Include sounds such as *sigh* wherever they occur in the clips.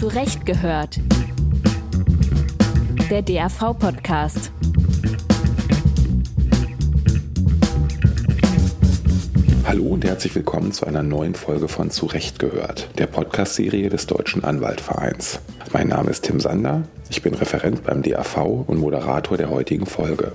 Zurecht gehört. Der DAV-Podcast. Hallo und herzlich willkommen zu einer neuen Folge von Zurecht gehört, der Podcast-Serie des Deutschen Anwaltvereins. Mein Name ist Tim Sander, ich bin Referent beim DAV und Moderator der heutigen Folge.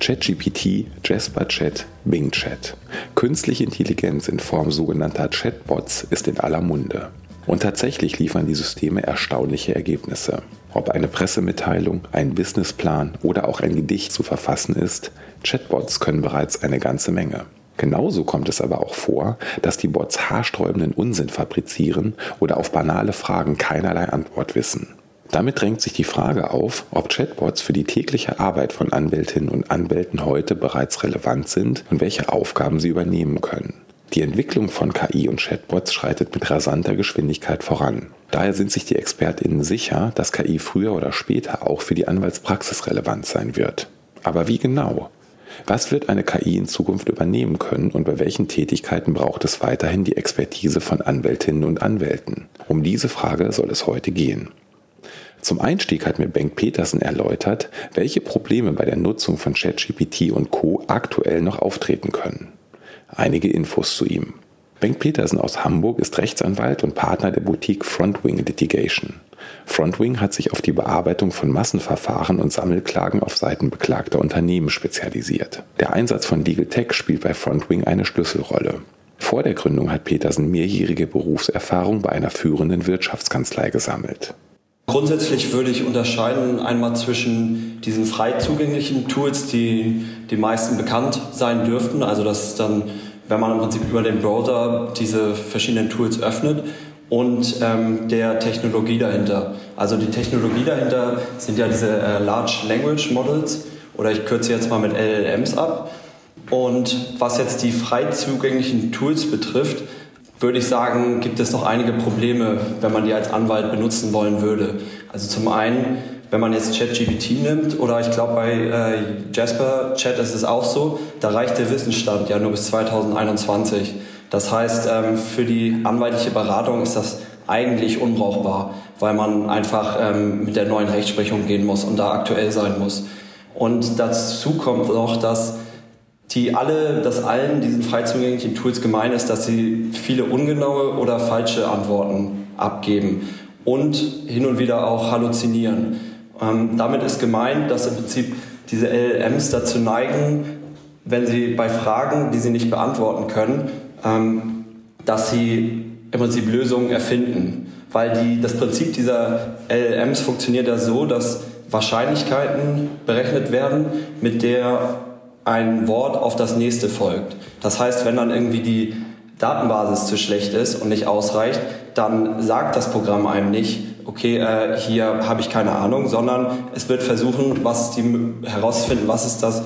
ChatGPT, Jasper Chat, Bing Chat. Künstliche Intelligenz in Form sogenannter Chatbots ist in aller Munde. Und tatsächlich liefern die Systeme erstaunliche Ergebnisse. Ob eine Pressemitteilung, ein Businessplan oder auch ein Gedicht zu verfassen ist, Chatbots können bereits eine ganze Menge. Genauso kommt es aber auch vor, dass die Bots haarsträubenden Unsinn fabrizieren oder auf banale Fragen keinerlei Antwort wissen. Damit drängt sich die Frage auf, ob Chatbots für die tägliche Arbeit von Anwältinnen und Anwälten heute bereits relevant sind und welche Aufgaben sie übernehmen können. Die Entwicklung von KI und Chatbots schreitet mit rasanter Geschwindigkeit voran. Daher sind sich die Expertinnen sicher, dass KI früher oder später auch für die Anwaltspraxis relevant sein wird. Aber wie genau? Was wird eine KI in Zukunft übernehmen können und bei welchen Tätigkeiten braucht es weiterhin die Expertise von Anwältinnen und Anwälten? Um diese Frage soll es heute gehen. Zum Einstieg hat mir Bengt Petersen erläutert, welche Probleme bei der Nutzung von ChatGPT und Co. aktuell noch auftreten können. Einige Infos zu ihm. Bengt Petersen aus Hamburg ist Rechtsanwalt und Partner der Boutique Frontwing Litigation. Frontwing hat sich auf die Bearbeitung von Massenverfahren und Sammelklagen auf Seiten beklagter Unternehmen spezialisiert. Der Einsatz von Legal Tech spielt bei Frontwing eine Schlüsselrolle. Vor der Gründung hat Petersen mehrjährige Berufserfahrung bei einer führenden Wirtschaftskanzlei gesammelt. Grundsätzlich würde ich unterscheiden einmal zwischen diesen frei zugänglichen Tools, die die meisten bekannt sein dürften. Also das ist dann, wenn man im Prinzip über den Browser diese verschiedenen Tools öffnet und ähm, der Technologie dahinter. Also die Technologie dahinter sind ja diese äh, Large Language Models oder ich kürze jetzt mal mit LLMs ab. Und was jetzt die frei zugänglichen Tools betrifft, würde ich sagen, gibt es noch einige Probleme, wenn man die als Anwalt benutzen wollen würde. Also zum einen, wenn man jetzt ChatGPT nimmt oder ich glaube bei äh, Jasper Chat ist es auch so, da reicht der Wissensstand ja nur bis 2021. Das heißt, ähm, für die anwaltliche Beratung ist das eigentlich unbrauchbar, weil man einfach ähm, mit der neuen Rechtsprechung gehen muss und da aktuell sein muss. Und dazu kommt noch, dass die alle, dass allen diesen frei zugänglichen Tools gemein ist, dass sie viele ungenaue oder falsche Antworten abgeben und hin und wieder auch halluzinieren. Ähm, damit ist gemeint, dass im Prinzip diese LLMs dazu neigen, wenn sie bei Fragen, die sie nicht beantworten können, ähm, dass sie im Prinzip Lösungen erfinden. Weil die, das Prinzip dieser LLMs funktioniert ja so, dass Wahrscheinlichkeiten berechnet werden, mit der ein Wort auf das nächste folgt. Das heißt, wenn dann irgendwie die Datenbasis zu schlecht ist und nicht ausreicht, dann sagt das Programm einem nicht, okay, äh, hier habe ich keine Ahnung, sondern es wird versuchen, was die, herauszufinden, was ist das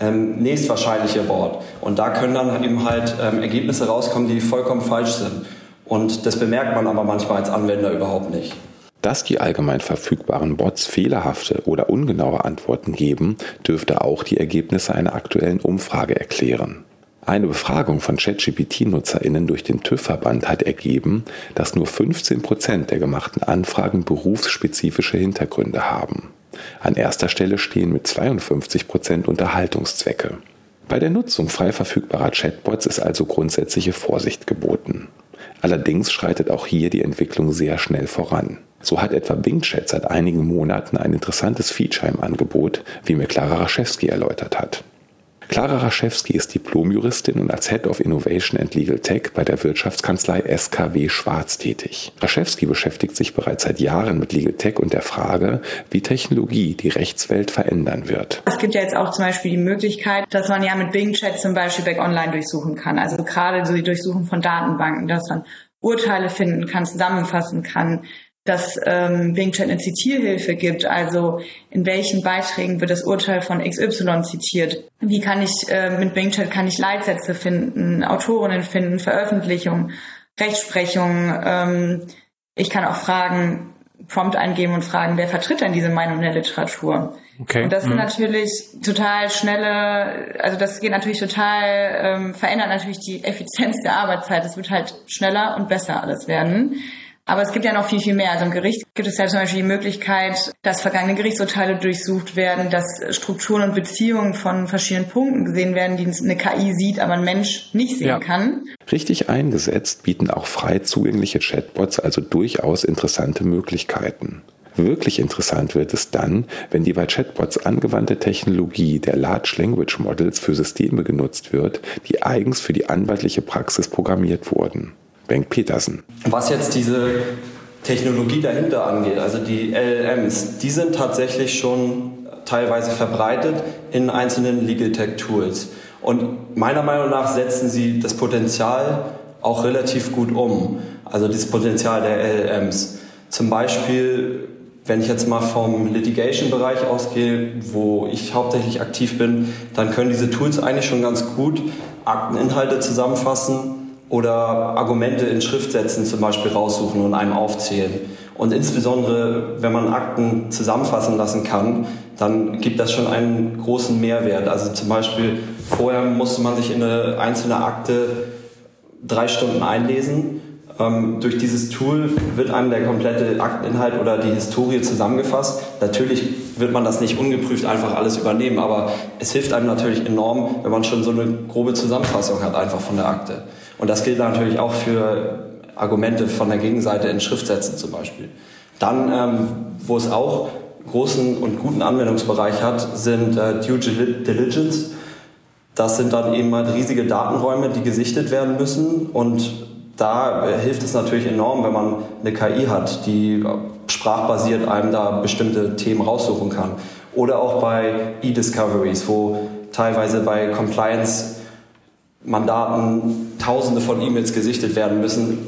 ähm, nächstwahrscheinliche Wort. Und da können dann eben halt ähm, Ergebnisse rauskommen, die vollkommen falsch sind. Und das bemerkt man aber manchmal als Anwender überhaupt nicht. Dass die allgemein verfügbaren Bots fehlerhafte oder ungenaue Antworten geben, dürfte auch die Ergebnisse einer aktuellen Umfrage erklären. Eine Befragung von ChatGPT-NutzerInnen durch den TÜV-Verband hat ergeben, dass nur 15 Prozent der gemachten Anfragen berufsspezifische Hintergründe haben. An erster Stelle stehen mit 52 Prozent Unterhaltungszwecke. Bei der Nutzung frei verfügbarer Chatbots ist also grundsätzliche Vorsicht geboten. Allerdings schreitet auch hier die Entwicklung sehr schnell voran. So hat etwa Bing Chat seit einigen Monaten ein interessantes Feature im Angebot, wie mir Clara Raschewski erläutert hat. Clara Raschewski ist Diplomjuristin und als Head of Innovation and Legal Tech bei der Wirtschaftskanzlei SKW Schwarz tätig. Raschewski beschäftigt sich bereits seit Jahren mit Legal Tech und der Frage, wie Technologie die Rechtswelt verändern wird. Es gibt ja jetzt auch zum Beispiel die Möglichkeit, dass man ja mit Bing Chat zum Beispiel Back Online durchsuchen kann. Also gerade so die Durchsuchung von Datenbanken, dass man Urteile finden kann, zusammenfassen kann, dass ähm, Bing Chat eine Zitierhilfe gibt, also in welchen Beiträgen wird das Urteil von XY zitiert. Wie kann ich äh, mit Bing Chat kann ich Leitsätze finden, Autorinnen finden, Veröffentlichungen, Rechtsprechung. Ähm, ich kann auch Fragen, Prompt eingeben und fragen, wer vertritt denn diese Meinung in der Literatur? Okay. Und das sind mhm. natürlich total schnelle, also das geht natürlich total, ähm, verändert natürlich die Effizienz der Arbeitszeit. Es wird halt schneller und besser alles werden. Aber es gibt ja noch viel, viel mehr. Also im Gericht gibt es ja zum Beispiel die Möglichkeit, dass vergangene Gerichtsurteile durchsucht werden, dass Strukturen und Beziehungen von verschiedenen Punkten gesehen werden, die eine KI sieht, aber ein Mensch nicht sehen ja. kann. Richtig eingesetzt bieten auch frei zugängliche Chatbots also durchaus interessante Möglichkeiten. Wirklich interessant wird es dann, wenn die bei Chatbots angewandte Technologie der Large Language Models für Systeme genutzt wird, die eigens für die anwaltliche Praxis programmiert wurden. Bengt Petersen. Was jetzt diese Technologie dahinter angeht, also die LLMs, die sind tatsächlich schon teilweise verbreitet in einzelnen Legal Tech Tools. Und meiner Meinung nach setzen sie das Potenzial auch relativ gut um. Also das Potenzial der LLMs. Zum Beispiel, wenn ich jetzt mal vom Litigation-Bereich ausgehe, wo ich hauptsächlich aktiv bin, dann können diese Tools eigentlich schon ganz gut Akteninhalte zusammenfassen oder Argumente in Schriftsätzen zum Beispiel raussuchen und einem aufzählen. Und insbesondere, wenn man Akten zusammenfassen lassen kann, dann gibt das schon einen großen Mehrwert. Also zum Beispiel, vorher musste man sich in eine einzelne Akte drei Stunden einlesen. Ähm, durch dieses Tool wird einem der komplette Akteninhalt oder die Historie zusammengefasst. Natürlich wird man das nicht ungeprüft einfach alles übernehmen, aber es hilft einem natürlich enorm, wenn man schon so eine grobe Zusammenfassung hat einfach von der Akte. Und das gilt natürlich auch für Argumente von der Gegenseite in Schriftsätzen zum Beispiel. Dann, ähm, wo es auch großen und guten Anwendungsbereich hat, sind äh, Due Diligence. Das sind dann eben halt riesige Datenräume, die gesichtet werden müssen. Und da äh, hilft es natürlich enorm, wenn man eine KI hat, die sprachbasiert einem da bestimmte Themen raussuchen kann. Oder auch bei E-Discoveries, wo teilweise bei Compliance Mandaten Tausende von E-Mails gesichtet werden müssen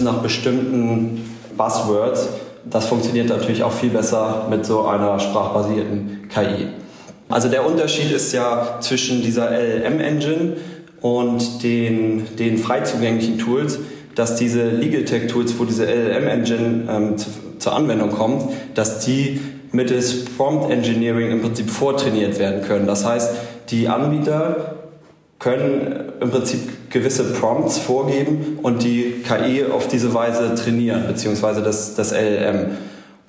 nach bestimmten Buzzwords. Das funktioniert natürlich auch viel besser mit so einer sprachbasierten KI. Also der Unterschied ist ja zwischen dieser LLM-Engine und den, den frei zugänglichen Tools, dass diese Legal Tech Tools, wo diese LLM-Engine ähm, zu, zur Anwendung kommt, dass die mittels Prompt Engineering im Prinzip vortrainiert werden können. Das heißt, die Anbieter können im Prinzip gewisse Prompts vorgeben und die KI auf diese Weise trainieren, beziehungsweise das, das LLM.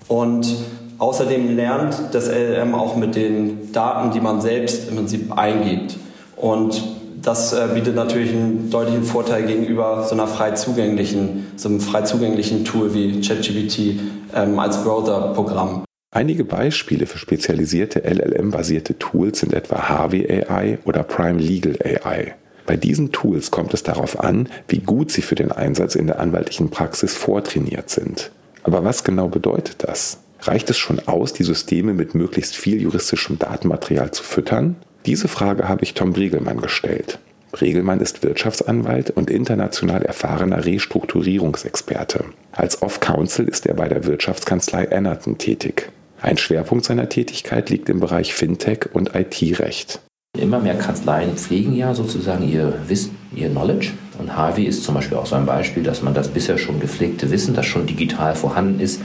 Und außerdem lernt das LLM auch mit den Daten, die man selbst im Prinzip eingibt. Und das äh, bietet natürlich einen deutlichen Vorteil gegenüber so einer frei zugänglichen, so einem frei zugänglichen Tool wie ChatGPT ähm, als Browser-Programm. Einige Beispiele für spezialisierte LLM-basierte Tools sind etwa Harvey AI oder Prime Legal AI. Bei diesen Tools kommt es darauf an, wie gut sie für den Einsatz in der anwaltlichen Praxis vortrainiert sind. Aber was genau bedeutet das? Reicht es schon aus, die Systeme mit möglichst viel juristischem Datenmaterial zu füttern? Diese Frage habe ich Tom Briegelmann gestellt. Bregelmann ist Wirtschaftsanwalt und international erfahrener Restrukturierungsexperte. Als Off-Counsel ist er bei der Wirtschaftskanzlei Ennerton tätig. Ein Schwerpunkt seiner Tätigkeit liegt im Bereich Fintech und IT-Recht. Immer mehr Kanzleien pflegen ja sozusagen ihr Wissen, ihr Knowledge. Und Harvey ist zum Beispiel auch so ein Beispiel, dass man das bisher schon gepflegte Wissen, das schon digital vorhanden ist,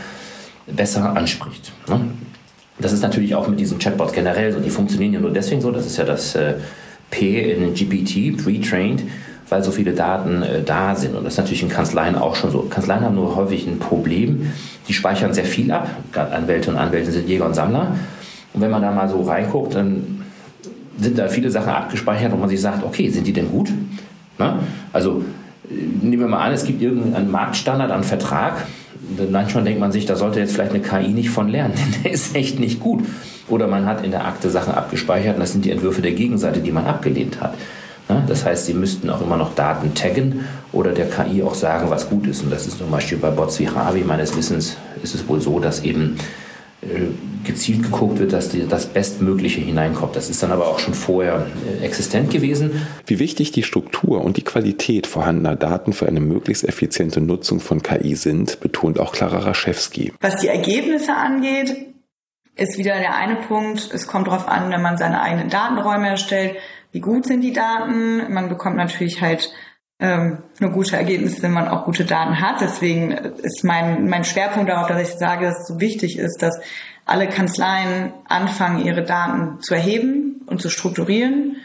besser anspricht. Ne? Das ist natürlich auch mit diesen Chatbots generell so. Die funktionieren ja nur deswegen so. Das ist ja das äh, P in GPT, pre-trained, weil so viele Daten äh, da sind. Und das ist natürlich in Kanzleien auch schon so. Kanzleien haben nur häufig ein Problem die speichern sehr viel ab. Anwälte und Anwälte sind Jäger und Sammler. Und wenn man da mal so reinguckt, dann sind da viele Sachen abgespeichert, wo man sich sagt, okay, sind die denn gut? Na? Also äh, nehmen wir mal an, es gibt irgendeinen Marktstandard an Vertrag. Manchmal denkt man sich, da sollte jetzt vielleicht eine KI nicht von lernen, denn *laughs* der ist echt nicht gut. Oder man hat in der Akte Sachen abgespeichert und das sind die Entwürfe der Gegenseite, die man abgelehnt hat. Das heißt, sie müssten auch immer noch Daten taggen oder der KI auch sagen, was gut ist. Und das ist zum Beispiel bei Bots wie Harvey meines Wissens ist es wohl so, dass eben äh, gezielt geguckt wird, dass das Bestmögliche hineinkommt. Das ist dann aber auch schon vorher äh, existent gewesen. Wie wichtig die Struktur und die Qualität vorhandener Daten für eine möglichst effiziente Nutzung von KI sind, betont auch Clara Raschewski. Was die Ergebnisse angeht, ist wieder der eine Punkt. Es kommt darauf an, wenn man seine eigenen Datenräume erstellt, wie gut sind die Daten. Man bekommt natürlich halt ähm, nur gute Ergebnisse, wenn man auch gute Daten hat. Deswegen ist mein, mein Schwerpunkt darauf, dass ich sage, dass es so wichtig ist, dass alle Kanzleien anfangen, ihre Daten zu erheben und zu strukturieren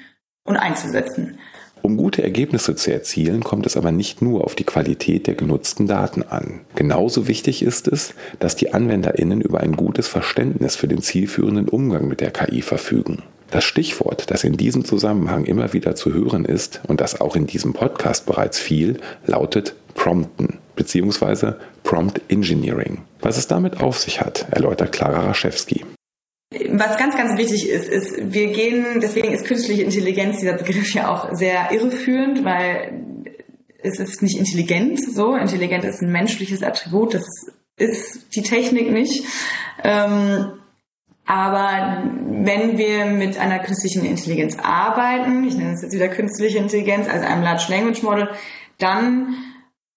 und einzusetzen. Um gute Ergebnisse zu erzielen, kommt es aber nicht nur auf die Qualität der genutzten Daten an. Genauso wichtig ist es, dass die Anwenderinnen über ein gutes Verständnis für den zielführenden Umgang mit der KI verfügen. Das Stichwort, das in diesem Zusammenhang immer wieder zu hören ist und das auch in diesem Podcast bereits fiel, lautet Prompten bzw. Prompt Engineering. Was es damit auf sich hat, erläutert Clara Raschewski. Was ganz, ganz wichtig ist, ist, wir gehen, deswegen ist künstliche Intelligenz, dieser Begriff ja auch sehr irreführend, weil es ist nicht intelligent so. Intelligent ist ein menschliches Attribut, das ist die Technik nicht. Ähm, aber wenn wir mit einer künstlichen Intelligenz arbeiten, ich nenne es jetzt wieder künstliche Intelligenz, also einem Large Language Model, dann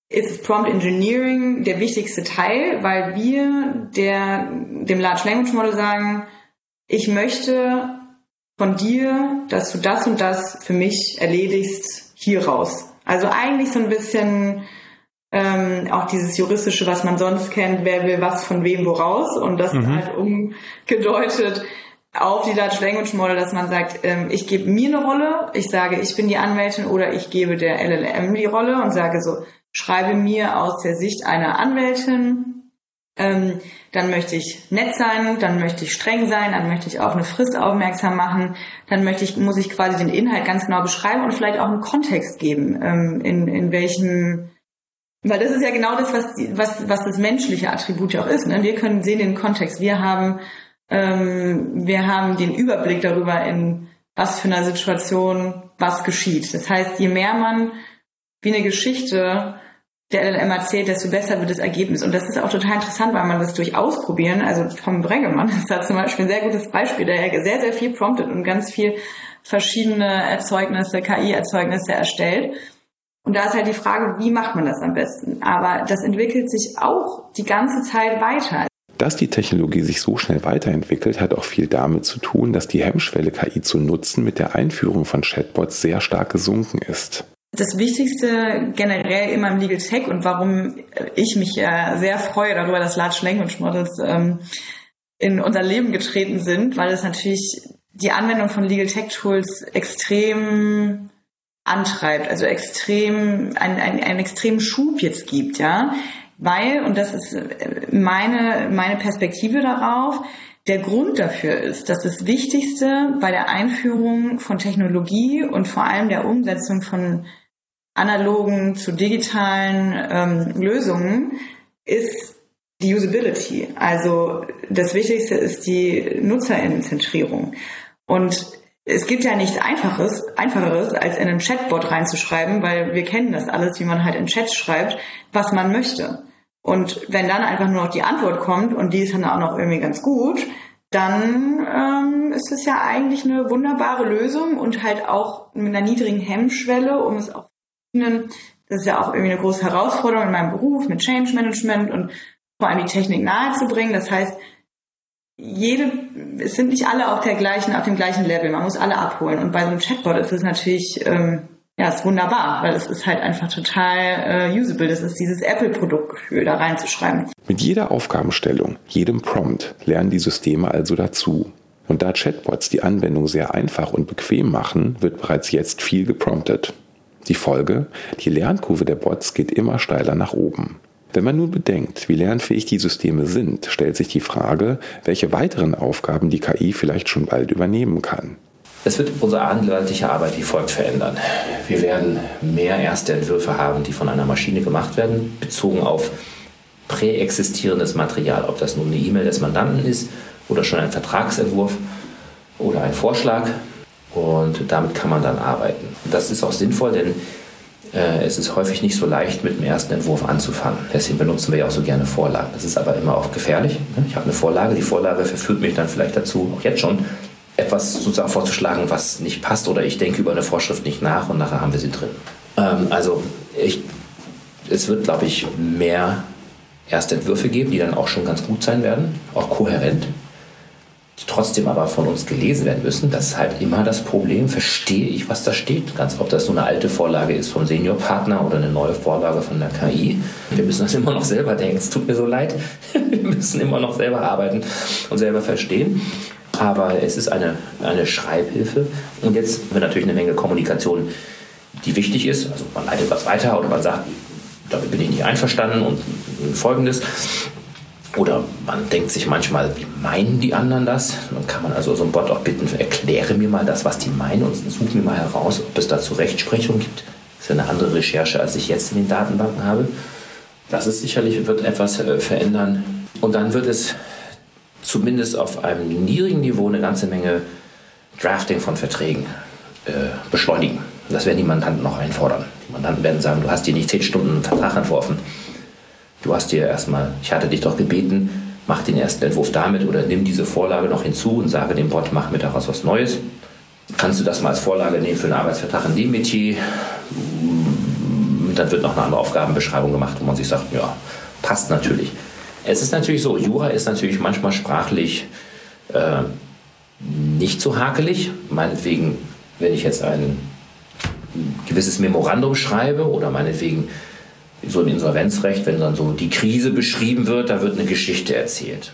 ist Prompt Engineering der wichtigste Teil, weil wir der, dem Large Language Model sagen, ich möchte von dir, dass du das und das für mich erledigst, hier raus. Also eigentlich so ein bisschen ähm, auch dieses juristische, was man sonst kennt, wer will was von wem woraus und das mhm. halt umgedeutet auf die Large Language Model, dass man sagt, ähm, ich gebe mir eine Rolle, ich sage, ich bin die Anwältin oder ich gebe der LLM die Rolle und sage so, schreibe mir aus der Sicht einer Anwältin ähm, dann möchte ich nett sein, dann möchte ich streng sein, dann möchte ich auf eine Frist aufmerksam machen, dann möchte ich, muss ich quasi den Inhalt ganz genau beschreiben und vielleicht auch einen Kontext geben, ähm, in, in welchem, weil das ist ja genau das, was, was, was das menschliche Attribut ja auch ist. Ne? Wir können sehen den Kontext. Wir haben, ähm, wir haben den Überblick darüber, in was für einer Situation was geschieht. Das heißt, je mehr man wie eine Geschichte der LLM erzählt, desto besser wird das Ergebnis. Und das ist auch total interessant, weil man das durch Ausprobieren, also Tom Breggemann *laughs* ist da zum Beispiel ein sehr gutes Beispiel, der sehr, sehr viel promptet und ganz viel verschiedene Erzeugnisse, KI-Erzeugnisse erstellt. Und da ist halt die Frage, wie macht man das am besten? Aber das entwickelt sich auch die ganze Zeit weiter. Dass die Technologie sich so schnell weiterentwickelt, hat auch viel damit zu tun, dass die Hemmschwelle KI zu nutzen mit der Einführung von Chatbots sehr stark gesunken ist das Wichtigste generell immer im Legal Tech und warum ich mich äh, sehr freue darüber, dass Large Language Models ähm, in unser Leben getreten sind, weil es natürlich die Anwendung von Legal Tech Tools extrem antreibt, also extrem einen, einen, einen extremen Schub jetzt gibt, ja, weil und das ist meine meine Perspektive darauf. Der Grund dafür ist, dass das Wichtigste bei der Einführung von Technologie und vor allem der Umsetzung von analogen zu digitalen ähm, Lösungen ist die Usability. Also das Wichtigste ist die Nutzerinnenzentrierung. Und es gibt ja nichts Einfaches, Einfacheres, als in einen Chatbot reinzuschreiben, weil wir kennen das alles, wie man halt in Chats schreibt, was man möchte. Und wenn dann einfach nur noch die Antwort kommt und die ist dann auch noch irgendwie ganz gut, dann ähm, ist es ja eigentlich eine wunderbare Lösung und halt auch mit einer niedrigen Hemmschwelle, um es auch das ist ja auch irgendwie eine große Herausforderung in meinem Beruf mit Change Management und vor allem die Technik nahezubringen. Das heißt, jede, es sind nicht alle auf der gleichen, auf dem gleichen Level. Man muss alle abholen. Und bei so einem Chatbot ist es natürlich, ähm, ja, ist wunderbar, weil es ist halt einfach total äh, usable. Das ist dieses Apple-Produktgefühl, da reinzuschreiben. Mit jeder Aufgabenstellung, jedem Prompt lernen die Systeme also dazu. Und da Chatbots die Anwendung sehr einfach und bequem machen, wird bereits jetzt viel gepromptet. Die Folge? Die Lernkurve der Bots geht immer steiler nach oben. Wenn man nun bedenkt, wie lernfähig die Systeme sind, stellt sich die Frage, welche weiteren Aufgaben die KI vielleicht schon bald übernehmen kann. Es wird unsere anwaltliche Arbeit wie folgt verändern. Wir werden mehr erste Entwürfe haben, die von einer Maschine gemacht werden, bezogen auf präexistierendes Material, ob das nun eine E-Mail des Mandanten ist oder schon ein Vertragsentwurf oder ein Vorschlag. Und damit kann man dann arbeiten. Das ist auch sinnvoll, denn äh, es ist häufig nicht so leicht, mit dem ersten Entwurf anzufangen. Deswegen benutzen wir ja auch so gerne Vorlagen. Das ist aber immer auch gefährlich. Ne? Ich habe eine Vorlage, die Vorlage verführt mich dann vielleicht dazu, auch jetzt schon, etwas sozusagen vorzuschlagen, was nicht passt oder ich denke über eine Vorschrift nicht nach und nachher haben wir sie drin. Ähm, also ich, es wird, glaube ich, mehr erste Entwürfe geben, die dann auch schon ganz gut sein werden, auch kohärent die trotzdem aber von uns gelesen werden müssen. Das ist halt immer das Problem. Verstehe ich, was da steht? Ganz ob das so eine alte Vorlage ist vom Seniorpartner oder eine neue Vorlage von der KI. Wir müssen das immer noch selber denken. Es tut mir so leid. *laughs* Wir müssen immer noch selber arbeiten und selber verstehen. Aber es ist eine, eine Schreibhilfe. Und jetzt wird natürlich eine Menge Kommunikation die wichtig ist. Also man leitet was weiter oder man sagt, damit bin ich nicht einverstanden und folgendes. Oder man denkt sich manchmal, wie meinen die anderen das? Dann kann man also so einen Bot auch bitten, erkläre mir mal das, was die meinen und such mir mal heraus, ob es dazu Rechtsprechung gibt. Das ist eine andere Recherche, als ich jetzt in den Datenbanken habe. Das ist sicherlich, wird etwas äh, verändern. Und dann wird es zumindest auf einem niedrigen Niveau eine ganze Menge Drafting von Verträgen äh, beschleunigen. Das werden die Mandanten noch einfordern. Die Mandanten werden sagen, du hast dir nicht zehn Stunden einen Vertrag entworfen. Du hast dir erstmal, ich hatte dich doch gebeten, mach den ersten Entwurf damit oder nimm diese Vorlage noch hinzu und sage dem Bot, mach mir daraus was Neues. Kannst du das mal als Vorlage nehmen für einen Arbeitsvertrag in dem Metier? Dann wird noch eine andere Aufgabenbeschreibung gemacht, wo man sich sagt, ja, passt natürlich. Es ist natürlich so, Jura ist natürlich manchmal sprachlich äh, nicht so hakelig. Meinetwegen, wenn ich jetzt ein gewisses Memorandum schreibe oder meinetwegen so ein Insolvenzrecht, wenn dann so die Krise beschrieben wird, da wird eine Geschichte erzählt.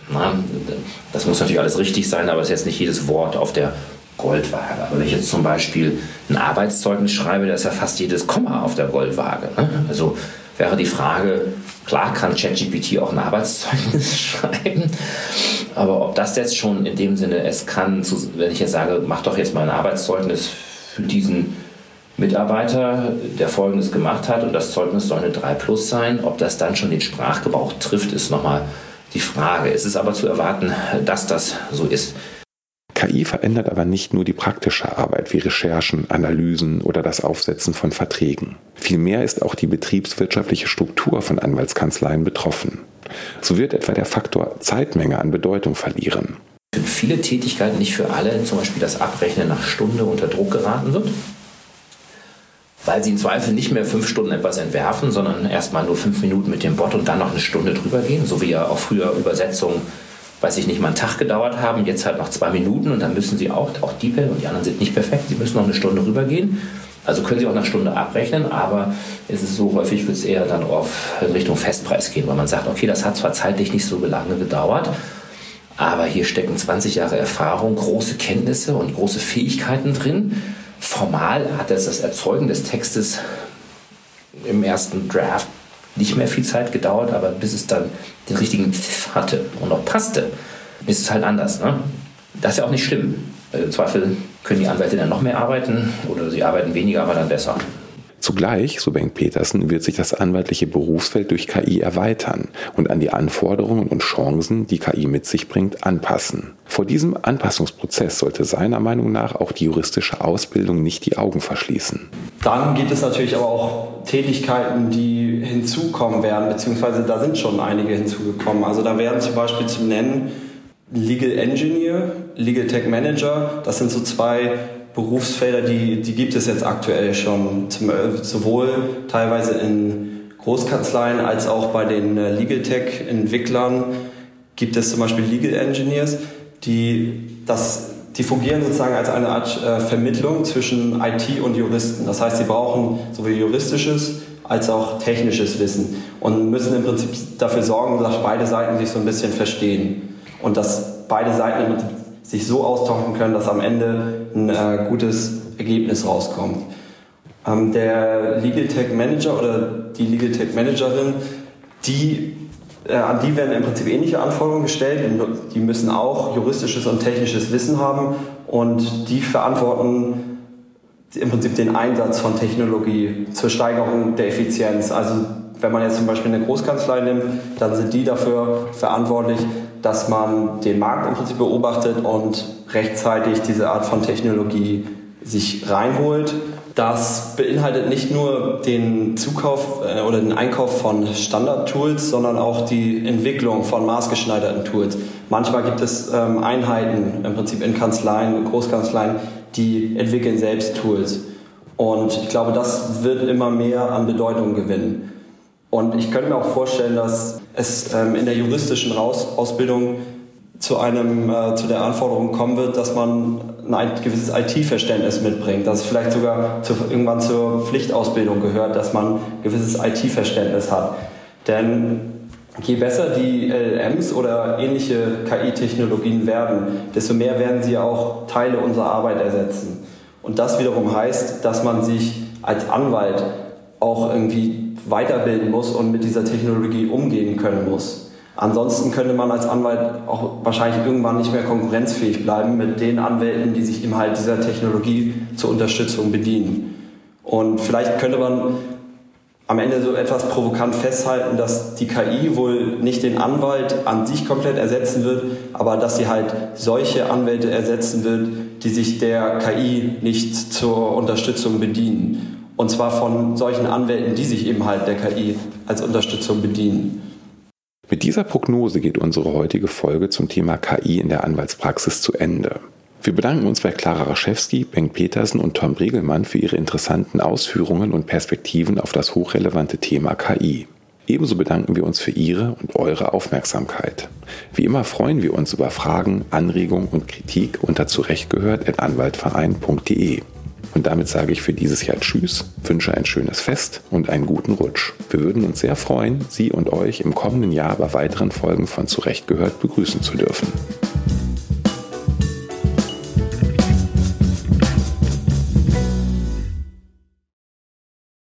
Das muss natürlich alles richtig sein, aber es ist jetzt nicht jedes Wort auf der Goldwaage. Aber wenn ich jetzt zum Beispiel ein Arbeitszeugnis schreibe, da ist ja fast jedes Komma auf der Goldwaage. Ne? Also wäre die Frage, klar kann ChatGPT auch ein Arbeitszeugnis *laughs* schreiben, aber ob das jetzt schon in dem Sinne es kann, wenn ich jetzt sage, mach doch jetzt mal ein Arbeitszeugnis für diesen Mitarbeiter, der Folgendes gemacht hat und das Zeugnis soll eine 3 Plus sein. Ob das dann schon den Sprachgebrauch trifft, ist nochmal die Frage. Es ist aber zu erwarten, dass das so ist. KI verändert aber nicht nur die praktische Arbeit wie Recherchen, Analysen oder das Aufsetzen von Verträgen. Vielmehr ist auch die betriebswirtschaftliche Struktur von Anwaltskanzleien betroffen. So wird etwa der Faktor Zeitmenge an Bedeutung verlieren. Für viele Tätigkeiten, nicht für alle, zum Beispiel das Abrechnen nach Stunde unter Druck geraten wird weil sie im Zweifel nicht mehr fünf Stunden etwas entwerfen, sondern erstmal nur fünf Minuten mit dem Bot und dann noch eine Stunde drüber gehen, so wie ja auch früher Übersetzungen, weiß ich nicht, mal einen Tag gedauert haben, jetzt halt noch zwei Minuten und dann müssen sie auch, auch die und die anderen sind nicht perfekt, sie müssen noch eine Stunde rübergehen. Also können sie auch nach Stunde abrechnen, aber es ist so häufig, wird es eher dann auf Richtung Festpreis gehen, weil man sagt, okay, das hat zwar zeitlich nicht so lange gedauert, aber hier stecken 20 Jahre Erfahrung, große Kenntnisse und große Fähigkeiten drin formal hat es das Erzeugen des Textes im ersten Draft nicht mehr viel Zeit gedauert, aber bis es dann den richtigen Pfiff hatte und auch passte, ist es halt anders. Ne? Das ist ja auch nicht schlimm. Im Zweifel können die Anwälte dann noch mehr arbeiten oder sie arbeiten weniger, aber dann besser. Zugleich, so Bengt Petersen, wird sich das anwaltliche Berufsfeld durch KI erweitern und an die Anforderungen und Chancen, die KI mit sich bringt, anpassen. Vor diesem Anpassungsprozess sollte seiner Meinung nach auch die juristische Ausbildung nicht die Augen verschließen. Dann gibt es natürlich aber auch Tätigkeiten, die hinzukommen werden, beziehungsweise da sind schon einige hinzugekommen. Also da werden zum Beispiel zu nennen Legal Engineer, Legal Tech Manager. Das sind so zwei Berufsfelder, die, die gibt es jetzt aktuell schon, zum, äh, sowohl teilweise in Großkanzleien als auch bei den äh, Legal Tech Entwicklern gibt es zum Beispiel Legal Engineers, die das die fungieren sozusagen als eine Art äh, Vermittlung zwischen IT und Juristen. Das heißt, sie brauchen sowohl juristisches als auch technisches Wissen und müssen im Prinzip dafür sorgen, dass beide Seiten sich so ein bisschen verstehen und dass beide Seiten im Prinzip sich so austauschen können, dass am Ende ein äh, gutes Ergebnis rauskommt. Ähm, der Legal Tech Manager oder die Legal Tech Managerin, die, äh, an die werden im Prinzip ähnliche Anforderungen gestellt. Die müssen auch juristisches und technisches Wissen haben und die verantworten im Prinzip den Einsatz von Technologie zur Steigerung der Effizienz. Also wenn man jetzt zum Beispiel eine Großkanzlei nimmt, dann sind die dafür verantwortlich, dass man den Markt im Prinzip beobachtet und rechtzeitig diese Art von Technologie sich reinholt. Das beinhaltet nicht nur den Zukauf äh, oder den Einkauf von Standard-Tools, sondern auch die Entwicklung von maßgeschneiderten Tools. Manchmal gibt es ähm, Einheiten, im Prinzip in Kanzleien, Großkanzleien, die entwickeln selbst Tools. Und ich glaube, das wird immer mehr an Bedeutung gewinnen. Und ich könnte mir auch vorstellen, dass es ähm, in der juristischen Raus Ausbildung zu einem äh, zu der Anforderung kommen wird, dass man ein gewisses IT-Verständnis mitbringt, dass es vielleicht sogar zu, irgendwann zur Pflichtausbildung gehört, dass man ein gewisses IT-Verständnis hat. Denn je besser die LLMs oder ähnliche KI-Technologien werden, desto mehr werden sie auch Teile unserer Arbeit ersetzen. Und das wiederum heißt, dass man sich als Anwalt auch irgendwie weiterbilden muss und mit dieser Technologie umgehen können muss. Ansonsten könnte man als Anwalt auch wahrscheinlich irgendwann nicht mehr konkurrenzfähig bleiben mit den Anwälten, die sich eben halt dieser Technologie zur Unterstützung bedienen. Und vielleicht könnte man am Ende so etwas provokant festhalten, dass die KI wohl nicht den Anwalt an sich komplett ersetzen wird, aber dass sie halt solche Anwälte ersetzen wird, die sich der KI nicht zur Unterstützung bedienen. Und zwar von solchen Anwälten, die sich eben halt der KI als Unterstützung bedienen. Mit dieser Prognose geht unsere heutige Folge zum Thema KI in der Anwaltspraxis zu Ende. Wir bedanken uns bei Clara Raschewski, Bengt Petersen und Tom Regelmann für ihre interessanten Ausführungen und Perspektiven auf das hochrelevante Thema KI. Ebenso bedanken wir uns für Ihre und eure Aufmerksamkeit. Wie immer freuen wir uns über Fragen, Anregungen und Kritik unter zurechtgehört.anwaltverein.de. Und damit sage ich für dieses Jahr Tschüss, wünsche ein schönes Fest und einen guten Rutsch. Wir würden uns sehr freuen, Sie und euch im kommenden Jahr bei weiteren Folgen von Zurechtgehört begrüßen zu dürfen.